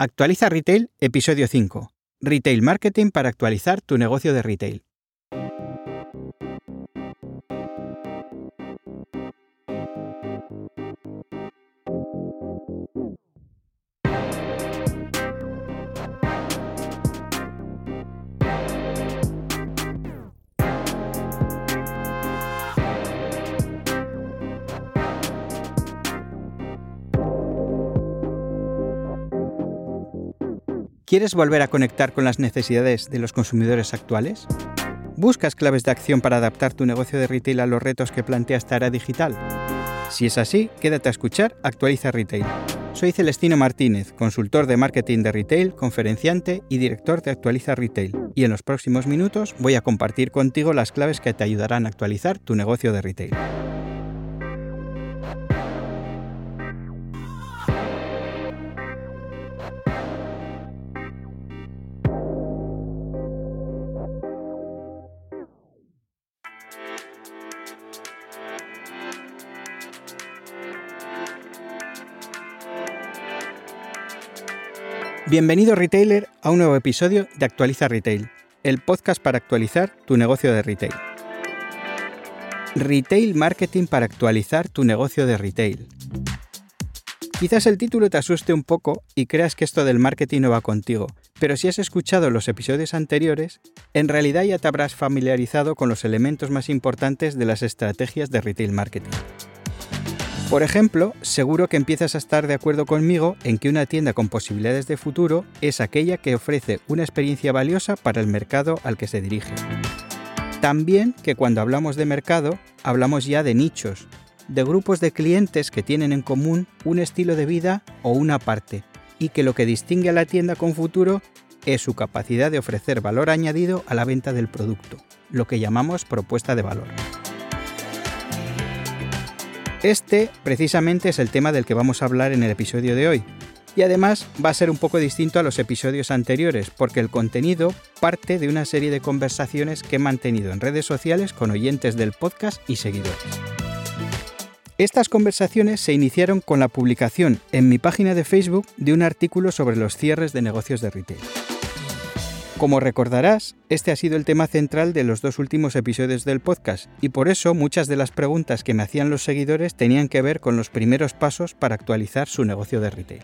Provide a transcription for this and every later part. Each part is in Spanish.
Actualiza Retail, episodio 5. Retail Marketing para actualizar tu negocio de retail. ¿Quieres volver a conectar con las necesidades de los consumidores actuales? ¿Buscas claves de acción para adaptar tu negocio de retail a los retos que plantea esta era digital? Si es así, quédate a escuchar Actualiza Retail. Soy Celestino Martínez, consultor de marketing de retail, conferenciante y director de Actualiza Retail, y en los próximos minutos voy a compartir contigo las claves que te ayudarán a actualizar tu negocio de retail. Bienvenido retailer a un nuevo episodio de Actualiza Retail, el podcast para actualizar tu negocio de retail. Retail Marketing para actualizar tu negocio de retail. Quizás el título te asuste un poco y creas que esto del marketing no va contigo, pero si has escuchado los episodios anteriores, en realidad ya te habrás familiarizado con los elementos más importantes de las estrategias de retail marketing. Por ejemplo, seguro que empiezas a estar de acuerdo conmigo en que una tienda con posibilidades de futuro es aquella que ofrece una experiencia valiosa para el mercado al que se dirige. También que cuando hablamos de mercado, hablamos ya de nichos, de grupos de clientes que tienen en común un estilo de vida o una parte, y que lo que distingue a la tienda con futuro es su capacidad de ofrecer valor añadido a la venta del producto, lo que llamamos propuesta de valor. Este precisamente es el tema del que vamos a hablar en el episodio de hoy. Y además va a ser un poco distinto a los episodios anteriores, porque el contenido parte de una serie de conversaciones que he mantenido en redes sociales con oyentes del podcast y seguidores. Estas conversaciones se iniciaron con la publicación en mi página de Facebook de un artículo sobre los cierres de negocios de retail. Como recordarás, este ha sido el tema central de los dos últimos episodios del podcast y por eso muchas de las preguntas que me hacían los seguidores tenían que ver con los primeros pasos para actualizar su negocio de retail.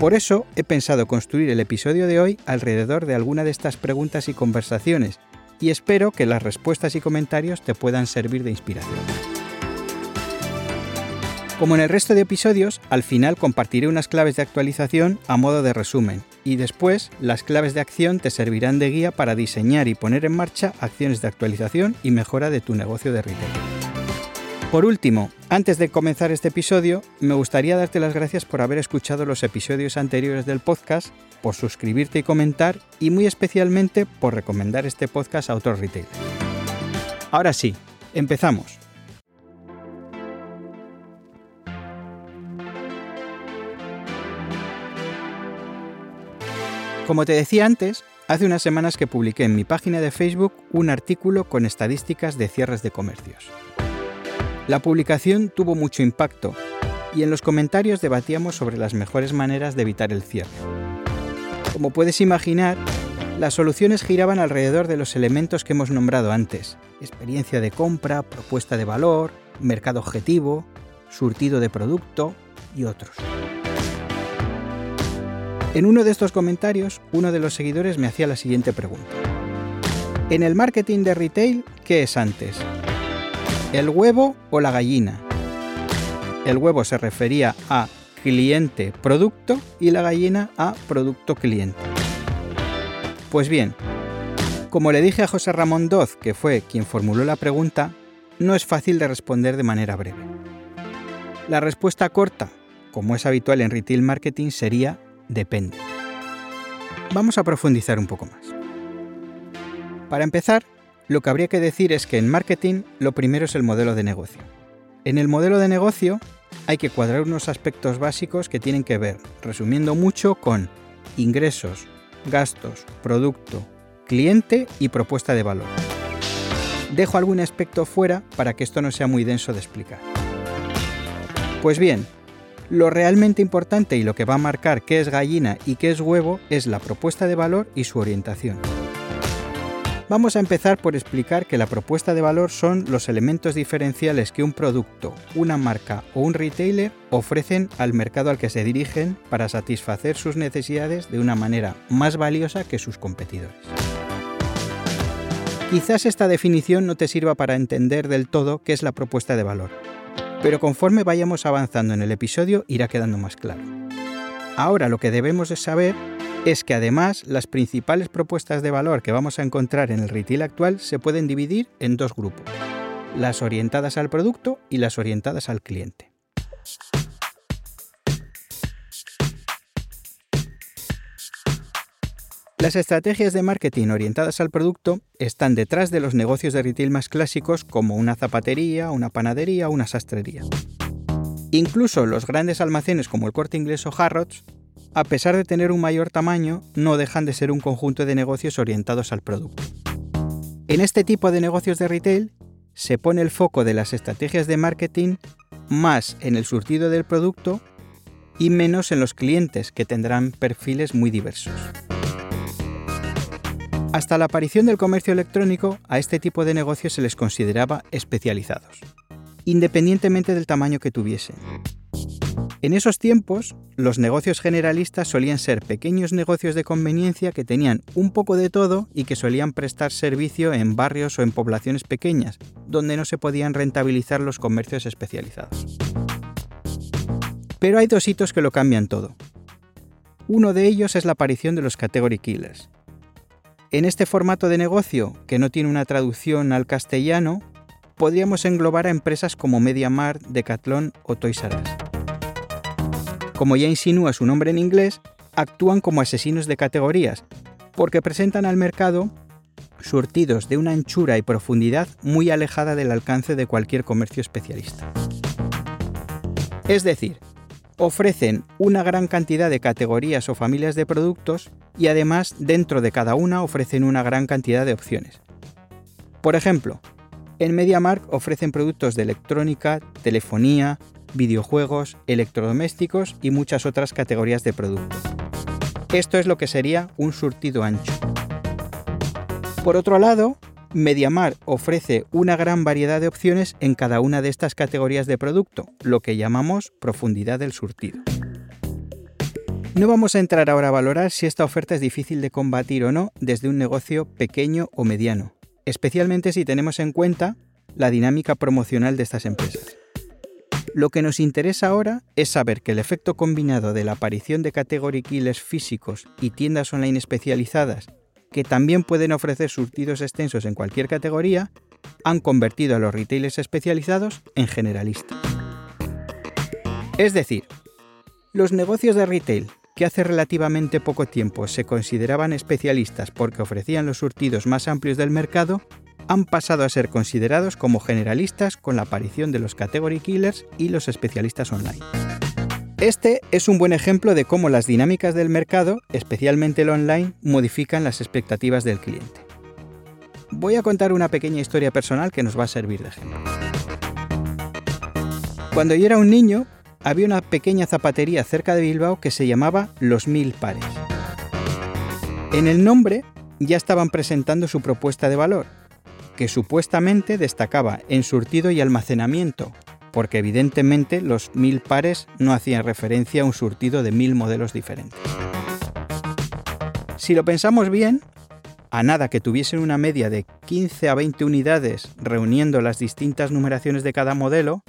Por eso he pensado construir el episodio de hoy alrededor de alguna de estas preguntas y conversaciones y espero que las respuestas y comentarios te puedan servir de inspiración. Como en el resto de episodios, al final compartiré unas claves de actualización a modo de resumen y después las claves de acción te servirán de guía para diseñar y poner en marcha acciones de actualización y mejora de tu negocio de retail. Por último, antes de comenzar este episodio, me gustaría darte las gracias por haber escuchado los episodios anteriores del podcast, por suscribirte y comentar y muy especialmente por recomendar este podcast a otros retailers. Ahora sí, empezamos. Como te decía antes, hace unas semanas que publiqué en mi página de Facebook un artículo con estadísticas de cierres de comercios. La publicación tuvo mucho impacto y en los comentarios debatíamos sobre las mejores maneras de evitar el cierre. Como puedes imaginar, las soluciones giraban alrededor de los elementos que hemos nombrado antes, experiencia de compra, propuesta de valor, mercado objetivo, surtido de producto y otros. En uno de estos comentarios, uno de los seguidores me hacía la siguiente pregunta. En el marketing de retail, ¿qué es antes? ¿El huevo o la gallina? El huevo se refería a cliente-producto y la gallina a producto-cliente. Pues bien, como le dije a José Ramón Doz, que fue quien formuló la pregunta, no es fácil de responder de manera breve. La respuesta corta, como es habitual en retail marketing, sería depende. Vamos a profundizar un poco más. Para empezar, lo que habría que decir es que en marketing lo primero es el modelo de negocio. En el modelo de negocio hay que cuadrar unos aspectos básicos que tienen que ver, resumiendo mucho, con ingresos, gastos, producto, cliente y propuesta de valor. Dejo algún aspecto fuera para que esto no sea muy denso de explicar. Pues bien, Lo realmente importante y lo que va a marcar qué es gallina y qué es huevo es la propuesta de valor y su orientación. Vamos a empezar por explicar que la propuesta de valor son los elementos diferenciales que un producto, una marca o un retailer ofrecen al mercado al que se dirigen para satisfacer sus necesidades de una manera más valiosa que sus competidores. Quizás esta definición no te sirva para entender del todo qué es la propuesta de valor, pero conforme vayamos avanzando en el episodio irá quedando más claro. Ahora lo que debemos de saber es que además las principales propuestas de valor que vamos a encontrar en el retail actual se pueden dividir en dos grupos, las orientadas al producto y las orientadas al cliente. Las estrategias de marketing orientadas al producto están detrás de los negocios de retail más clásicos como una zapatería, una panadería o una sastrería. Incluso los grandes almacenes como el Corte Inglés o Harrods a pesar de tener un mayor tamaño, no dejan de ser un conjunto de negocios orientados al producto. En este tipo de negocios de retail se pone el foco de las estrategias de marketing más en el surtido del producto y menos en los clientes que tendrán perfiles muy diversos. Hasta la aparición del comercio electrónico, a este tipo de negocios se les consideraba especializados, independientemente del tamaño que tuviesen. En esos tiempos, los negocios generalistas solían ser pequeños negocios de conveniencia que tenían un poco de todo y que solían prestar servicio en barrios o en poblaciones pequeñas, donde no se podían rentabilizar los comercios especializados. Pero hay dos hitos que lo cambian todo. Uno de ellos es la aparición de los category killers. En este formato de negocio, que no tiene una traducción al castellano, podríamos englobar a empresas como MediaMarkt, Decathlon o Toys R Us como ya insinúa su nombre en inglés, actúan como asesinos de categorías, porque presentan al mercado surtidos de una anchura y profundidad muy alejada del alcance de cualquier comercio especialista. Es decir, ofrecen una gran cantidad de categorías o familias de productos y además dentro de cada una ofrecen una gran cantidad de opciones. Por ejemplo, en MediaMark ofrecen productos de electrónica, telefonía, videojuegos, electrodomésticos y muchas otras categorías de productos. Esto es lo que sería un surtido ancho. Por otro lado, Mediamar ofrece una gran variedad de opciones en cada una de estas categorías de producto, lo que llamamos profundidad del surtido. No vamos a entrar ahora a valorar si esta oferta es difícil de combatir o no desde un negocio pequeño o mediano, especialmente si tenemos en cuenta la dinámica promocional de estas empresas. Lo que nos interesa ahora es saber que el efecto combinado de la aparición de category killers físicos y tiendas online especializadas, que también pueden ofrecer surtidos extensos en cualquier categoría, han convertido a los retailers especializados en generalistas. Es decir, los negocios de retail que hace relativamente poco tiempo se consideraban especialistas porque ofrecían los surtidos más amplios del mercado, han pasado a ser considerados como generalistas con la aparición de los category killers y los especialistas online. Este es un buen ejemplo de cómo las dinámicas del mercado, especialmente el online, modifican las expectativas del cliente. Voy a contar una pequeña historia personal que nos va a servir de ejemplo. Cuando yo era un niño, había una pequeña zapatería cerca de Bilbao que se llamaba Los Mil Pares. En el nombre ya estaban presentando su propuesta de valor, que supuestamente destacaba en surtido y almacenamiento, porque evidentemente los mil pares no hacían referencia a un surtido de mil modelos diferentes. Si lo pensamos bien, a nada que tuviesen una media de 15 a 20 unidades reuniendo las distintas numeraciones de cada modelo,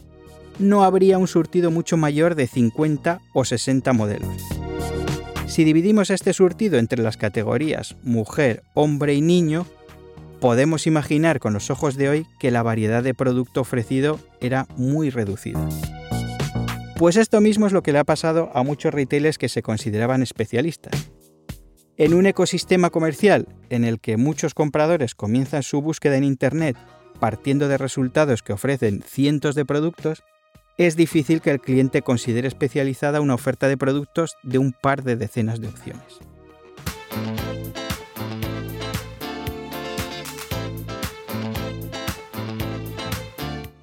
no habría un surtido mucho mayor de 50 o 60 modelos. Si dividimos este surtido entre las categorías mujer, hombre y niño, podemos imaginar con los ojos de hoy que la variedad de producto ofrecido era muy reducida. Pues esto mismo es lo que le ha pasado a muchos retailers que se consideraban especialistas. En un ecosistema comercial en el que muchos compradores comienzan su búsqueda en Internet partiendo de resultados que ofrecen cientos de productos, es difícil que el cliente considere especializada una oferta de productos de un par de decenas de opciones.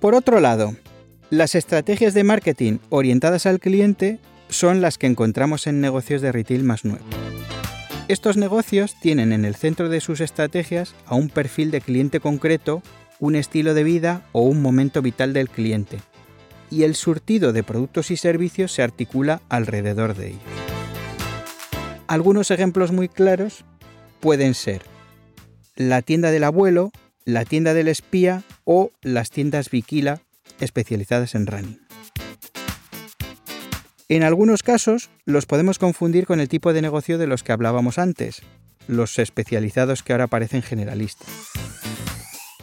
Por otro lado, Las estrategias de marketing orientadas al cliente son las que encontramos en negocios de retail más nuevos. Estos negocios tienen en el centro de sus estrategias a un perfil de cliente concreto, un estilo de vida o un momento vital del cliente, y el surtido de productos y servicios se articula alrededor de ellos. Algunos ejemplos muy claros pueden ser la tienda del abuelo, la tienda del espía o las tiendas Viquila especializadas en running. En algunos casos los podemos confundir con el tipo de negocio de los que hablábamos antes, los especializados que ahora parecen generalistas.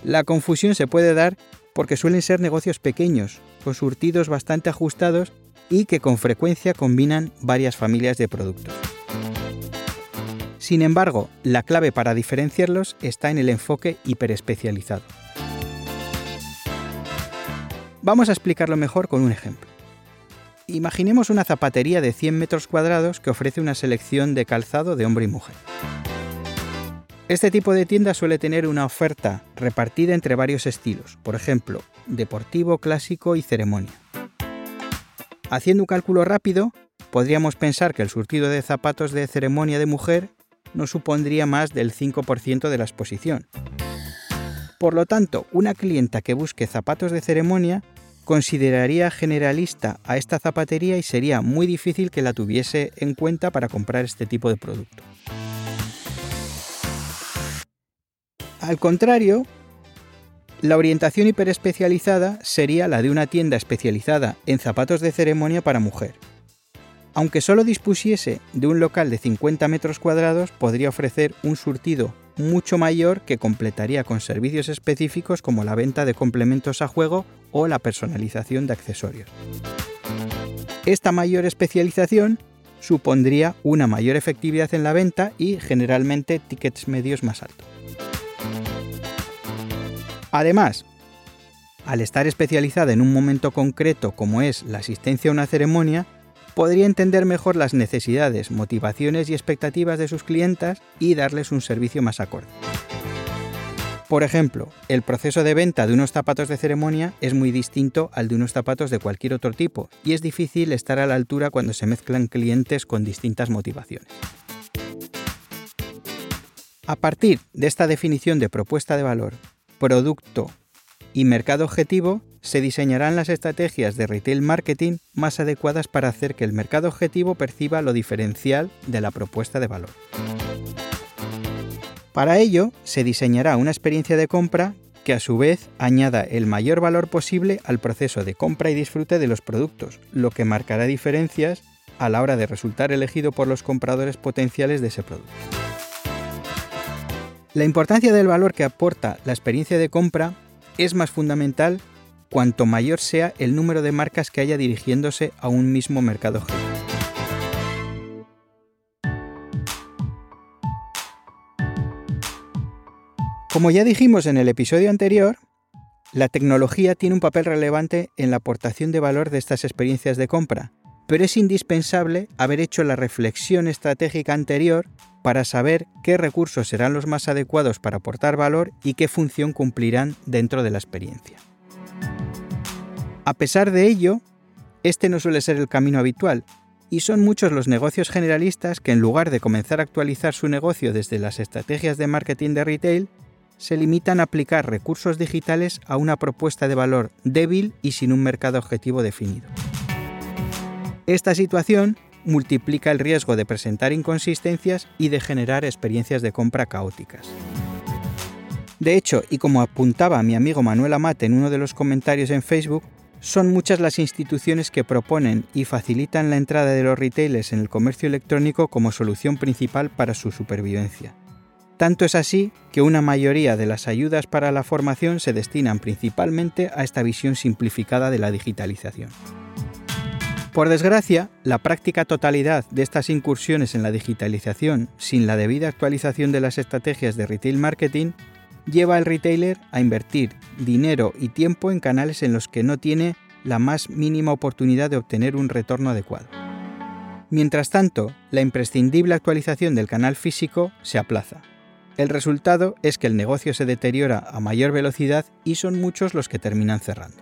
La confusión se puede dar porque suelen ser negocios pequeños, con surtidos bastante ajustados y que con frecuencia combinan varias familias de productos. Sin embargo, la clave para diferenciarlos está en el enfoque hiperespecializado. Vamos a explicarlo mejor con un ejemplo. Imaginemos una zapatería de 100 metros cuadrados que ofrece una selección de calzado de hombre y mujer. Este tipo de tienda suele tener una oferta repartida entre varios estilos, por ejemplo, deportivo, clásico y ceremonia. Haciendo un cálculo rápido, podríamos pensar que el surtido de zapatos de ceremonia de mujer no supondría más del 5% de la exposición. Por lo tanto, una clienta que busque zapatos de ceremonia consideraría generalista a esta zapatería y sería muy difícil que la tuviese en cuenta para comprar este tipo de producto. Al contrario, la orientación hiperespecializada sería la de una tienda especializada en zapatos de ceremonia para mujer. Aunque solo dispusiese de un local de 50 metros cuadrados, podría ofrecer un surtido mucho mayor que completaría con servicios específicos como la venta de complementos a juego o la personalización de accesorios. Esta mayor especialización supondría una mayor efectividad en la venta y generalmente tickets medios más altos. Además, al estar especializada en un momento concreto como es la asistencia a una ceremonia, podría entender mejor las necesidades, motivaciones y expectativas de sus clientas y darles un servicio más acorde. Por ejemplo, el proceso de venta de unos zapatos de ceremonia es muy distinto al de unos zapatos de cualquier otro tipo y es difícil estar a la altura cuando se mezclan clientes con distintas motivaciones. A partir de esta definición de propuesta de valor, producto y mercado objetivo, se diseñarán las estrategias de retail marketing más adecuadas para hacer que el mercado objetivo perciba lo diferencial de la propuesta de valor. Para ello, se diseñará una experiencia de compra que a su vez añada el mayor valor posible al proceso de compra y disfrute de los productos, lo que marcará diferencias a la hora de resultar elegido por los compradores potenciales de ese producto. La importancia del valor que aporta la experiencia de compra es más fundamental cuanto mayor sea el número de marcas que haya dirigiéndose a un mismo mercado. Como ya dijimos en el episodio anterior, la tecnología tiene un papel relevante en la aportación de valor de estas experiencias de compra, pero es indispensable haber hecho la reflexión estratégica anterior para saber qué recursos serán los más adecuados para aportar valor y qué función cumplirán dentro de la experiencia. A pesar de ello, este no suele ser el camino habitual, y son muchos los negocios generalistas que en lugar de comenzar a actualizar su negocio desde las estrategias de marketing de retail, se limitan a aplicar recursos digitales a una propuesta de valor débil y sin un mercado objetivo definido. Esta situación multiplica el riesgo de presentar inconsistencias y de generar experiencias de compra caóticas. De hecho, y como apuntaba mi amigo Manuel Amate en uno de los comentarios en Facebook, son muchas las instituciones que proponen y facilitan la entrada de los retailers en el comercio electrónico como solución principal para su supervivencia. Tanto es así que una mayoría de las ayudas para la formación se destinan principalmente a esta visión simplificada de la digitalización. Por desgracia, la práctica totalidad de estas incursiones en la digitalización sin la debida actualización de las estrategias de retail marketing lleva al retailer a invertir dinero y tiempo en canales en los que no tiene la más mínima oportunidad de obtener un retorno adecuado. Mientras tanto, la imprescindible actualización del canal físico se aplaza. El resultado es que el negocio se deteriora a mayor velocidad y son muchos los que terminan cerrando.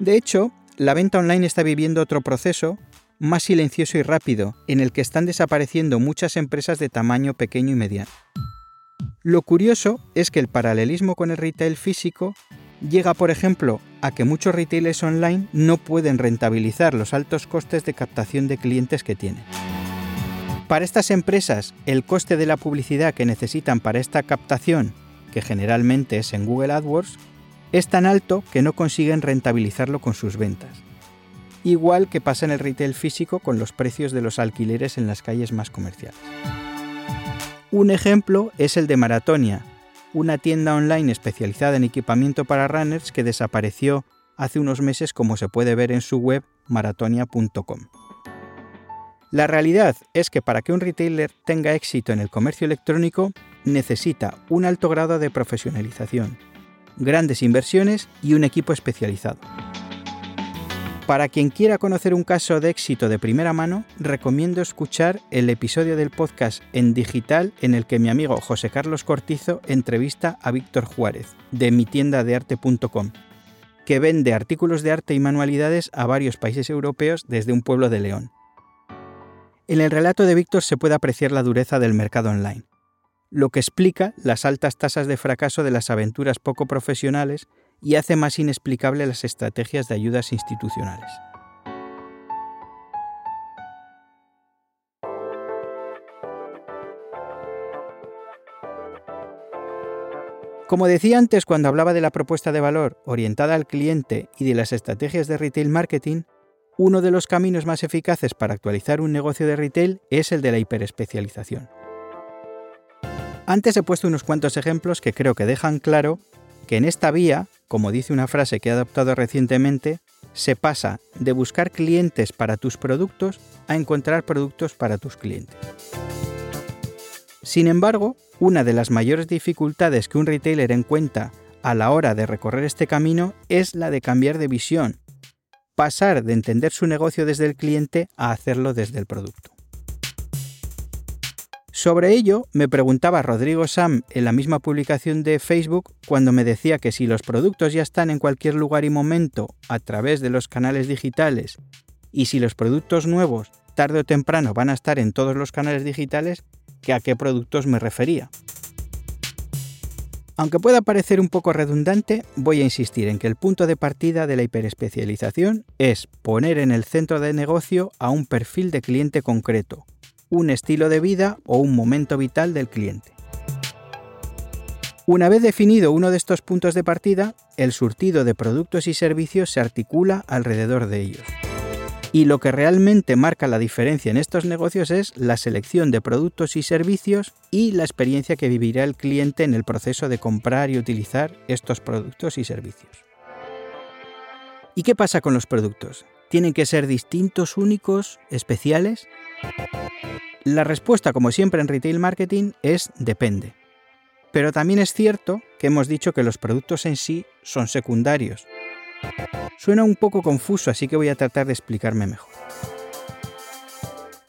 De hecho, la venta online está viviendo otro proceso más silencioso y rápido, en el que están desapareciendo muchas empresas de tamaño pequeño y mediano. Lo curioso es que el paralelismo con el retail físico llega, por ejemplo, a que muchos retailers online no pueden rentabilizar los altos costes de captación de clientes que tienen. Para estas empresas, el coste de la publicidad que necesitan para esta captación, que generalmente es en Google AdWords, es tan alto que no consiguen rentabilizarlo con sus ventas igual que pasa en el retail físico con los precios de los alquileres en las calles más comerciales. Un ejemplo es el de Maratonia, una tienda online especializada en equipamiento para runners que desapareció hace unos meses como se puede ver en su web maratonia.com. La realidad es que para que un retailer tenga éxito en el comercio electrónico necesita un alto grado de profesionalización, grandes inversiones y un equipo especializado. Para quien quiera conocer un caso de éxito de primera mano, recomiendo escuchar el episodio del podcast en digital en el que mi amigo José Carlos Cortizo entrevista a Víctor Juárez, de mitiendadearte.com, que vende artículos de arte y manualidades a varios países europeos desde un pueblo de León. En el relato de Víctor se puede apreciar la dureza del mercado online, lo que explica las altas tasas de fracaso de las aventuras poco profesionales y hace más inexplicable las estrategias de ayudas institucionales. Como decía antes cuando hablaba de la propuesta de valor orientada al cliente y de las estrategias de retail marketing, uno de los caminos más eficaces para actualizar un negocio de retail es el de la hiperespecialización. Antes he puesto unos cuantos ejemplos que creo que dejan claro que en esta vía, como dice una frase que he adoptado recientemente, se pasa de buscar clientes para tus productos a encontrar productos para tus clientes. Sin embargo, una de las mayores dificultades que un retailer encuentra a la hora de recorrer este camino es la de cambiar de visión, pasar de entender su negocio desde el cliente a hacerlo desde el producto. Sobre ello me preguntaba Rodrigo Sam en la misma publicación de Facebook cuando me decía que si los productos ya están en cualquier lugar y momento a través de los canales digitales y si los productos nuevos tarde o temprano van a estar en todos los canales digitales, que a qué productos me refería. Aunque pueda parecer un poco redundante, voy a insistir en que el punto de partida de la hiperespecialización es poner en el centro de negocio a un perfil de cliente concreto, un estilo de vida o un momento vital del cliente. Una vez definido uno de estos puntos de partida, el surtido de productos y servicios se articula alrededor de ellos. Y lo que realmente marca la diferencia en estos negocios es la selección de productos y servicios y la experiencia que vivirá el cliente en el proceso de comprar y utilizar estos productos y servicios. ¿Y qué pasa con los productos? ¿Tienen que ser distintos, únicos, especiales? La respuesta, como siempre en retail marketing, es depende. Pero también es cierto que hemos dicho que los productos en sí son secundarios. Suena un poco confuso, así que voy a tratar de explicarme mejor.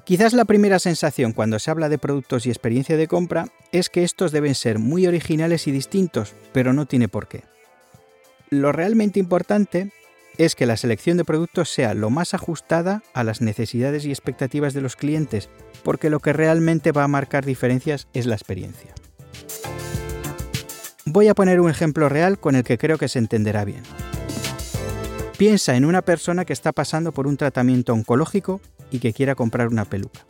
Quizás la primera sensación cuando se habla de productos y experiencia de compra es que estos deben ser muy originales y distintos, pero no tiene por qué. Lo realmente importante es que la selección de productos sea lo más ajustada a las necesidades y expectativas de los clientes, porque lo que realmente va a marcar diferencias es la experiencia. Voy a poner un ejemplo real con el que creo que se entenderá bien. Piensa en una persona que está pasando por un tratamiento oncológico y que quiera comprar una peluca.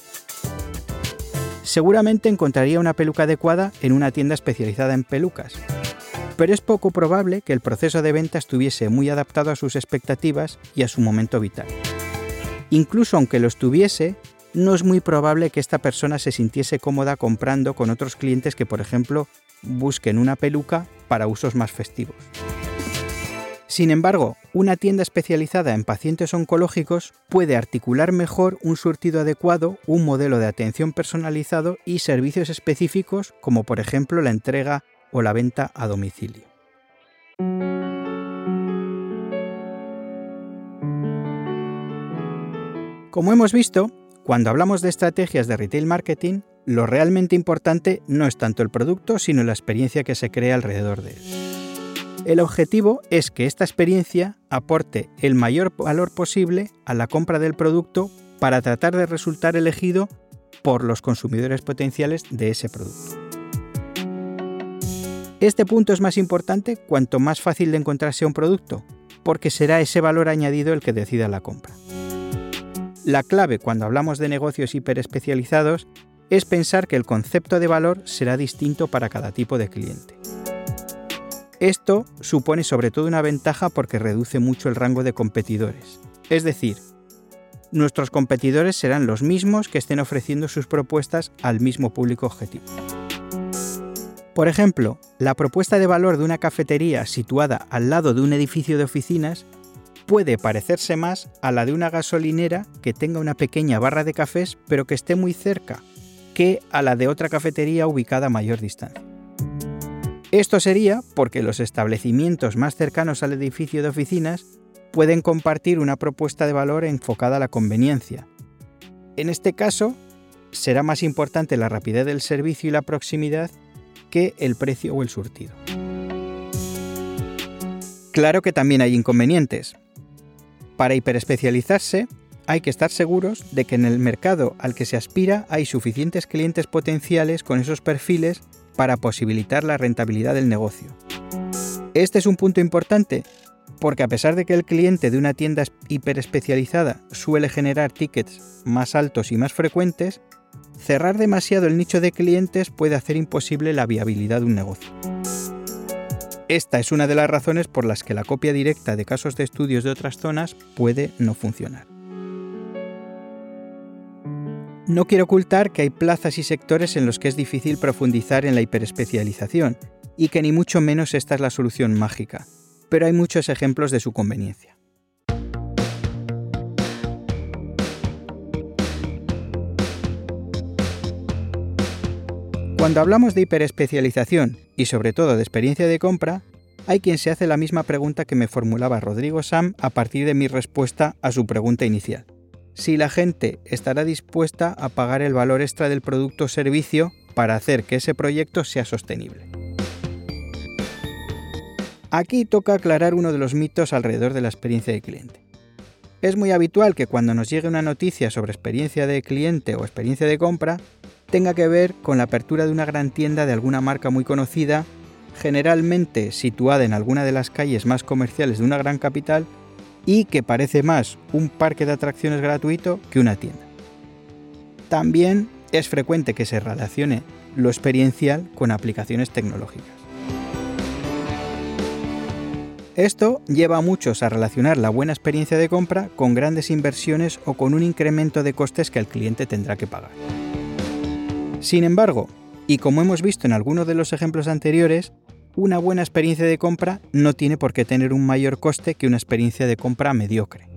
Seguramente encontraría una peluca adecuada en una tienda especializada en pelucas, pero es poco probable que el proceso de venta estuviese muy adaptado a sus expectativas y a su momento vital. Incluso aunque lo estuviese, no es muy probable que esta persona se sintiese cómoda comprando con otros clientes que, por ejemplo, busquen una peluca para usos más festivos. Sin embargo, una tienda especializada en pacientes oncológicos puede articular mejor un surtido adecuado, un modelo de atención personalizado y servicios específicos como por ejemplo la entrega o la venta a domicilio. Como hemos visto, cuando hablamos de estrategias de retail marketing, lo realmente importante no es tanto el producto, sino la experiencia que se crea alrededor de él. El objetivo es que esta experiencia aporte el mayor valor posible a la compra del producto para tratar de resultar elegido por los consumidores potenciales de ese producto. Este punto es más importante cuanto más fácil de encontrar sea un producto, porque será ese valor añadido el que decida la compra. La clave cuando hablamos de negocios hiperespecializados es pensar que el concepto de valor será distinto para cada tipo de cliente. Esto supone sobre todo una ventaja porque reduce mucho el rango de competidores. Es decir, nuestros competidores serán los mismos que estén ofreciendo sus propuestas al mismo público objetivo. Por ejemplo, la propuesta de valor de una cafetería situada al lado de un edificio de oficinas puede parecerse más a la de una gasolinera que tenga una pequeña barra de cafés pero que esté muy cerca que a la de otra cafetería ubicada a mayor distancia. Esto sería porque los establecimientos más cercanos al edificio de oficinas pueden compartir una propuesta de valor enfocada a la conveniencia. En este caso, será más importante la rapidez del servicio y la proximidad que el precio o el surtido. Claro que también hay inconvenientes. Para hiperespecializarse, hay que estar seguros de que en el mercado al que se aspira hay suficientes clientes potenciales con esos perfiles para posibilitar la rentabilidad del negocio. Este es un punto importante porque a pesar de que el cliente de una tienda hiperespecializada suele generar tickets más altos y más frecuentes, cerrar demasiado el nicho de clientes puede hacer imposible la viabilidad de un negocio. Esta es una de las razones por las que la copia directa de casos de estudios de otras zonas puede no funcionar. No quiero ocultar que hay plazas y sectores en los que es difícil profundizar en la hiperespecialización, y que ni mucho menos esta es la solución mágica, pero hay muchos ejemplos de su conveniencia. Cuando hablamos de hiperespecialización y sobre todo de experiencia de compra, hay quien se hace la misma pregunta que me formulaba Rodrigo Sam a partir de mi respuesta a su pregunta inicial si la gente estará dispuesta a pagar el valor extra del producto o servicio para hacer que ese proyecto sea sostenible. Aquí toca aclarar uno de los mitos alrededor de la experiencia de cliente. Es muy habitual que cuando nos llegue una noticia sobre experiencia de cliente o experiencia de compra, tenga que ver con la apertura de una gran tienda de alguna marca muy conocida, generalmente situada en alguna de las calles más comerciales de una gran capital y que parece más un parque de atracciones gratuito que una tienda. También es frecuente que se relacione lo experiencial con aplicaciones tecnológicas. Esto lleva a muchos a relacionar la buena experiencia de compra con grandes inversiones o con un incremento de costes que el cliente tendrá que pagar. Sin embargo, y como hemos visto en algunos de los ejemplos anteriores, una buena experiencia de compra no tiene por qué tener un mayor coste que una experiencia de compra mediocre.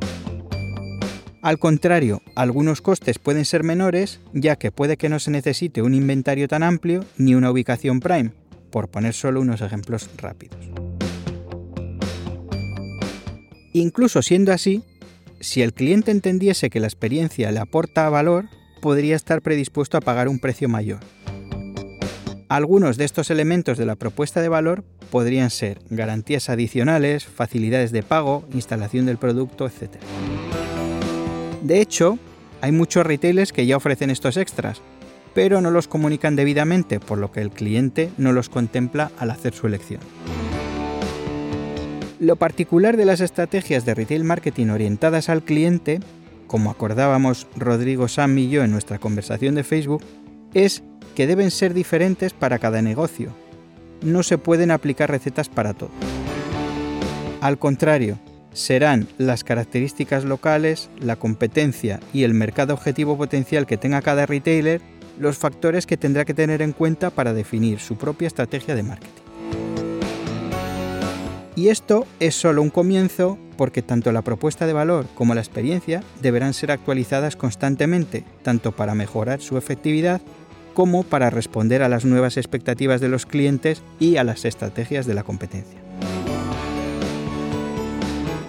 Al contrario, algunos costes pueden ser menores, ya que puede que no se necesite un inventario tan amplio ni una ubicación prime, por poner solo unos ejemplos rápidos. Incluso siendo así, si el cliente entendiese que la experiencia le aporta valor, podría estar predispuesto a pagar un precio mayor, algunos de estos elementos de la propuesta de valor podrían ser garantías adicionales, facilidades de pago, instalación del producto, etc. De hecho, hay muchos retailers que ya ofrecen estos extras, pero no los comunican debidamente, por lo que el cliente no los contempla al hacer su elección. Lo particular de las estrategias de retail marketing orientadas al cliente, como acordábamos Rodrigo Sam y yo en nuestra conversación de Facebook, es que deben ser diferentes para cada negocio. No se pueden aplicar recetas para todo. Al contrario, serán las características locales, la competencia y el mercado objetivo potencial que tenga cada retailer los factores que tendrá que tener en cuenta para definir su propia estrategia de marketing. Y esto es solo un comienzo porque tanto la propuesta de valor como la experiencia deberán ser actualizadas constantemente, tanto para mejorar su efectividad como para responder a las nuevas expectativas de los clientes y a las estrategias de la competencia.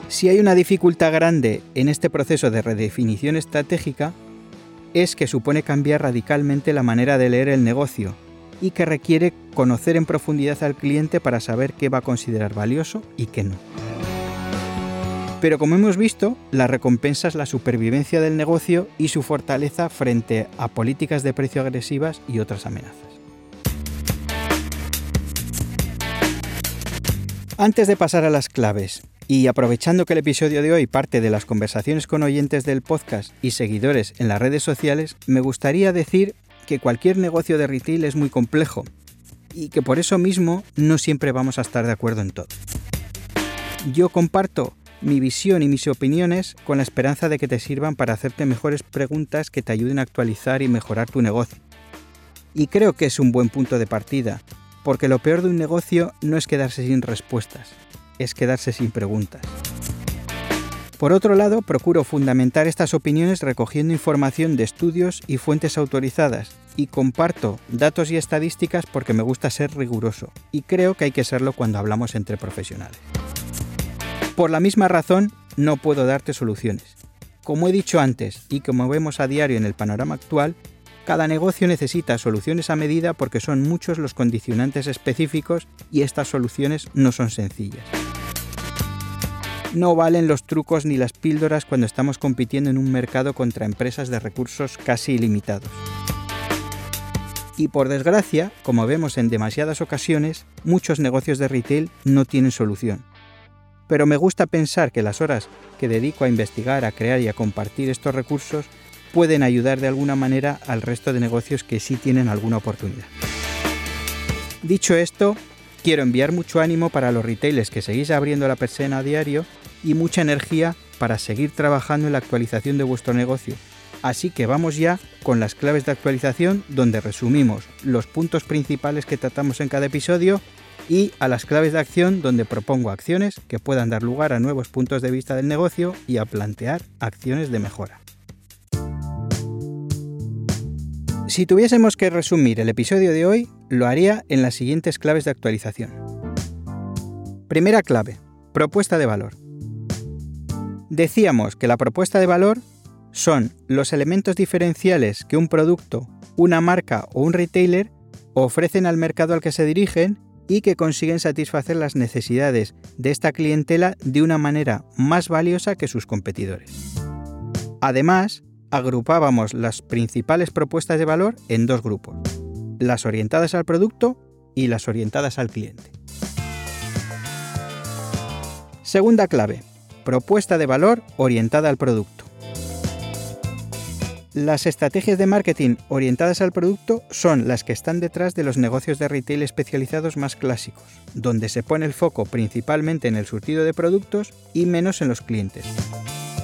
Si hay una dificultad grande en este proceso de redefinición estratégica, es que supone cambiar radicalmente la manera de leer el negocio, y que requiere conocer en profundidad al cliente para saber qué va a considerar valioso y qué no. Pero como hemos visto, la recompensa es la supervivencia del negocio y su fortaleza frente a políticas de precio agresivas y otras amenazas. Antes de pasar a las claves, y aprovechando que el episodio de hoy parte de las conversaciones con oyentes del podcast y seguidores en las redes sociales, me gustaría decir que cualquier negocio de retail es muy complejo y que por eso mismo no siempre vamos a estar de acuerdo en todo. Yo comparto mi visión y mis opiniones con la esperanza de que te sirvan para hacerte mejores preguntas que te ayuden a actualizar y mejorar tu negocio. Y creo que es un buen punto de partida, porque lo peor de un negocio no es quedarse sin respuestas, es quedarse sin preguntas. Por otro lado, procuro fundamentar estas opiniones recogiendo información de estudios y fuentes autorizadas, y comparto datos y estadísticas porque me gusta ser riguroso, y creo que hay que serlo cuando hablamos entre profesionales. Por la misma razón, no puedo darte soluciones. Como he dicho antes y como vemos a diario en el panorama actual, cada negocio necesita soluciones a medida porque son muchos los condicionantes específicos y estas soluciones no son sencillas. No valen los trucos ni las píldoras cuando estamos compitiendo en un mercado contra empresas de recursos casi ilimitados. Y por desgracia, como vemos en demasiadas ocasiones, muchos negocios de retail no tienen solución. Pero me gusta pensar que las horas que dedico a investigar, a crear y a compartir estos recursos pueden ayudar de alguna manera al resto de negocios que sí tienen alguna oportunidad. Dicho esto, quiero enviar mucho ánimo para los retailers que seguís abriendo la persiana a diario y mucha energía para seguir trabajando en la actualización de vuestro negocio. Así que vamos ya con las claves de actualización donde resumimos los puntos principales que tratamos en cada episodio y a las claves de acción donde propongo acciones que puedan dar lugar a nuevos puntos de vista del negocio y a plantear acciones de mejora. Si tuviésemos que resumir el episodio de hoy, lo haría en las siguientes claves de actualización. Primera clave, propuesta de valor. Decíamos que la propuesta de valor son los elementos diferenciales que un producto, una marca o un retailer ofrecen al mercado al que se dirigen y que consiguen satisfacer las necesidades de esta clientela de una manera más valiosa que sus competidores. Además, agrupábamos las principales propuestas de valor en dos grupos, las orientadas al producto y las orientadas al cliente. Segunda clave, propuesta de valor orientada al producto. Las estrategias de marketing orientadas al producto son las que están detrás de los negocios de retail especializados más clásicos, donde se pone el foco principalmente en el surtido de productos y menos en los clientes.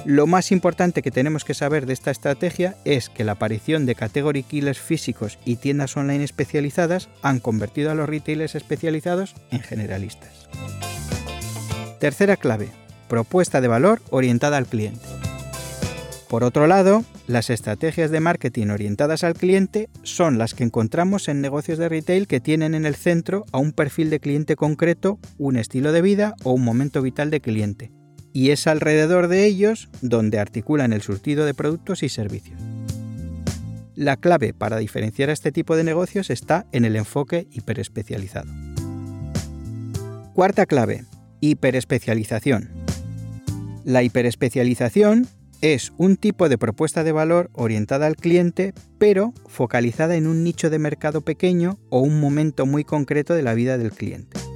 Lo más importante que tenemos que saber de esta estrategia es que la aparición de category killers físicos y tiendas online especializadas han convertido a los retailers especializados en generalistas. Tercera clave, propuesta de valor orientada al cliente. Por otro lado, las estrategias de marketing orientadas al cliente son las que encontramos en negocios de retail que tienen en el centro a un perfil de cliente concreto, un estilo de vida o un momento vital de cliente, y es alrededor de ellos donde articulan el surtido de productos y servicios. La clave para diferenciar a este tipo de negocios está en el enfoque hiperespecializado. Cuarta clave, hiperespecialización. La hiperespecialización es un tipo de propuesta de valor orientada al cliente, pero focalizada en un nicho de mercado pequeño o un momento muy concreto de la vida del cliente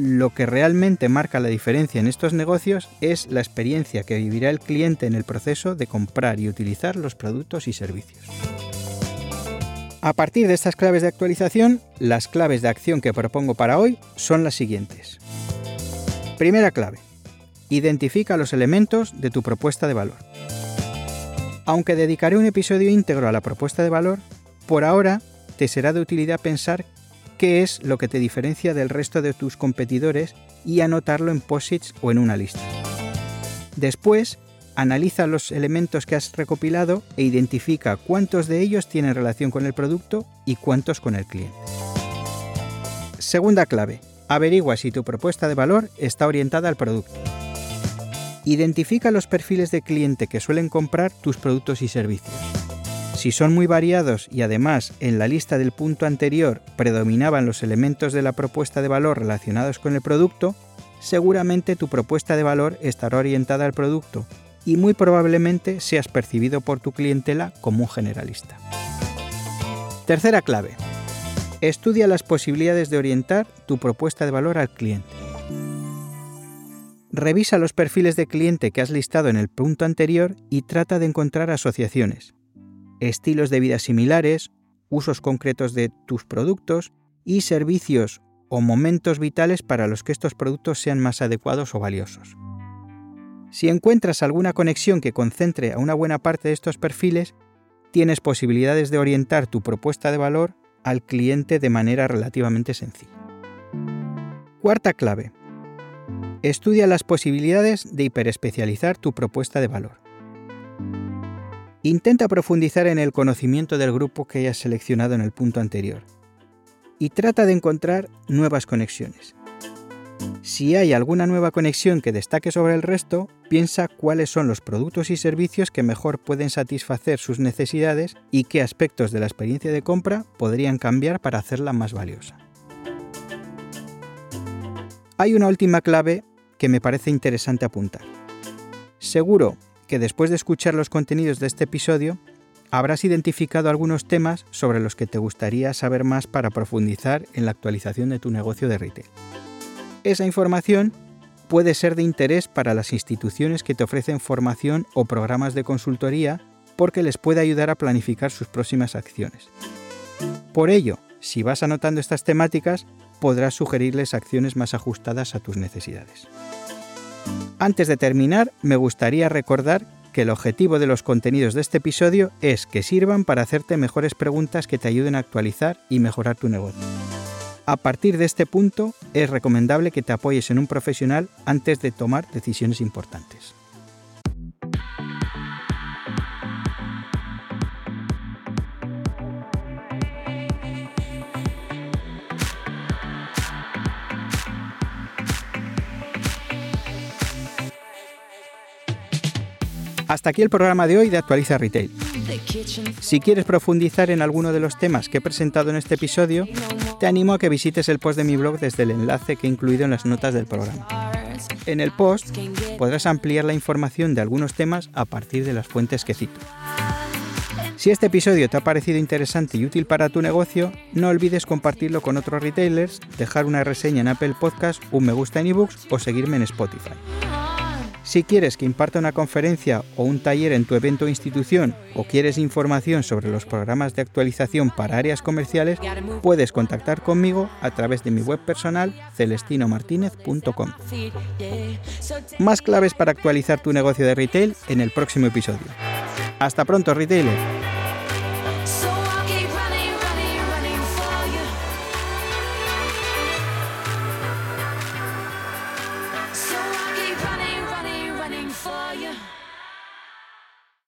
lo que realmente marca la diferencia en estos negocios es la experiencia que vivirá el cliente en el proceso de comprar y utilizar los productos y servicios. A partir de estas claves de actualización, las claves de acción que propongo para hoy son las siguientes. Primera clave. Identifica los elementos de tu propuesta de valor. Aunque dedicaré un episodio íntegro a la propuesta de valor, por ahora te será de utilidad pensar qué es lo que te diferencia del resto de tus competidores y anotarlo en posits o en una lista. Después, analiza los elementos que has recopilado e identifica cuántos de ellos tienen relación con el producto y cuántos con el cliente. Segunda clave. Averigua si tu propuesta de valor está orientada al producto. Identifica los perfiles de cliente que suelen comprar tus productos y servicios. Si son muy variados y además en la lista del punto anterior predominaban los elementos de la propuesta de valor relacionados con el producto, seguramente tu propuesta de valor estará orientada al producto y muy probablemente seas percibido por tu clientela como un generalista. Tercera clave. Estudia las posibilidades de orientar tu propuesta de valor al cliente. Revisa los perfiles de cliente que has listado en el punto anterior y trata de encontrar asociaciones, estilos de vida similares, usos concretos de tus productos y servicios o momentos vitales para los que estos productos sean más adecuados o valiosos. Si encuentras alguna conexión que concentre a una buena parte de estos perfiles, tienes posibilidades de orientar tu propuesta de valor al cliente de manera relativamente sencilla. Cuarta clave. Estudia las posibilidades de hiperespecializar tu propuesta de valor. Intenta profundizar en el conocimiento del grupo que hayas seleccionado en el punto anterior y trata de encontrar nuevas conexiones. Si hay alguna nueva conexión que destaque sobre el resto, piensa cuáles son los productos y servicios que mejor pueden satisfacer sus necesidades y qué aspectos de la experiencia de compra podrían cambiar para hacerla más valiosa. Hay una última clave que me parece interesante apuntar. Seguro que después de escuchar los contenidos de este episodio, habrás identificado algunos temas sobre los que te gustaría saber más para profundizar en la actualización de tu negocio de retail. Esa información puede ser de interés para las instituciones que te ofrecen formación o programas de consultoría porque les puede ayudar a planificar sus próximas acciones. Por ello, si vas anotando estas temáticas, podrás sugerirles acciones más ajustadas a tus necesidades. Antes de terminar, me gustaría recordar que el objetivo de los contenidos de este episodio es que sirvan para hacerte mejores preguntas que te ayuden a actualizar y mejorar tu negocio. A partir de este punto, es recomendable que te apoyes en un profesional antes de tomar decisiones importantes. Hasta aquí el programa de hoy de Actualiza Retail. Si quieres profundizar en alguno de los temas que he presentado en este episodio, te animo a que visites el post de mi blog desde el enlace que he incluido en las notas del programa. En el post podrás ampliar la información de algunos temas a partir de las fuentes que cito. Si este episodio te ha parecido interesante y útil para tu negocio, no olvides compartirlo con otros retailers, dejar una reseña en Apple Podcast, un me gusta en ebooks o seguirme en Spotify. Si quieres que imparta una conferencia o un taller en tu evento o institución o quieres información sobre los programas de actualización para áreas comerciales, puedes contactar conmigo a través de mi web personal celestinomartinez.com. Más claves para actualizar tu negocio de retail en el próximo episodio. Hasta pronto, retailer.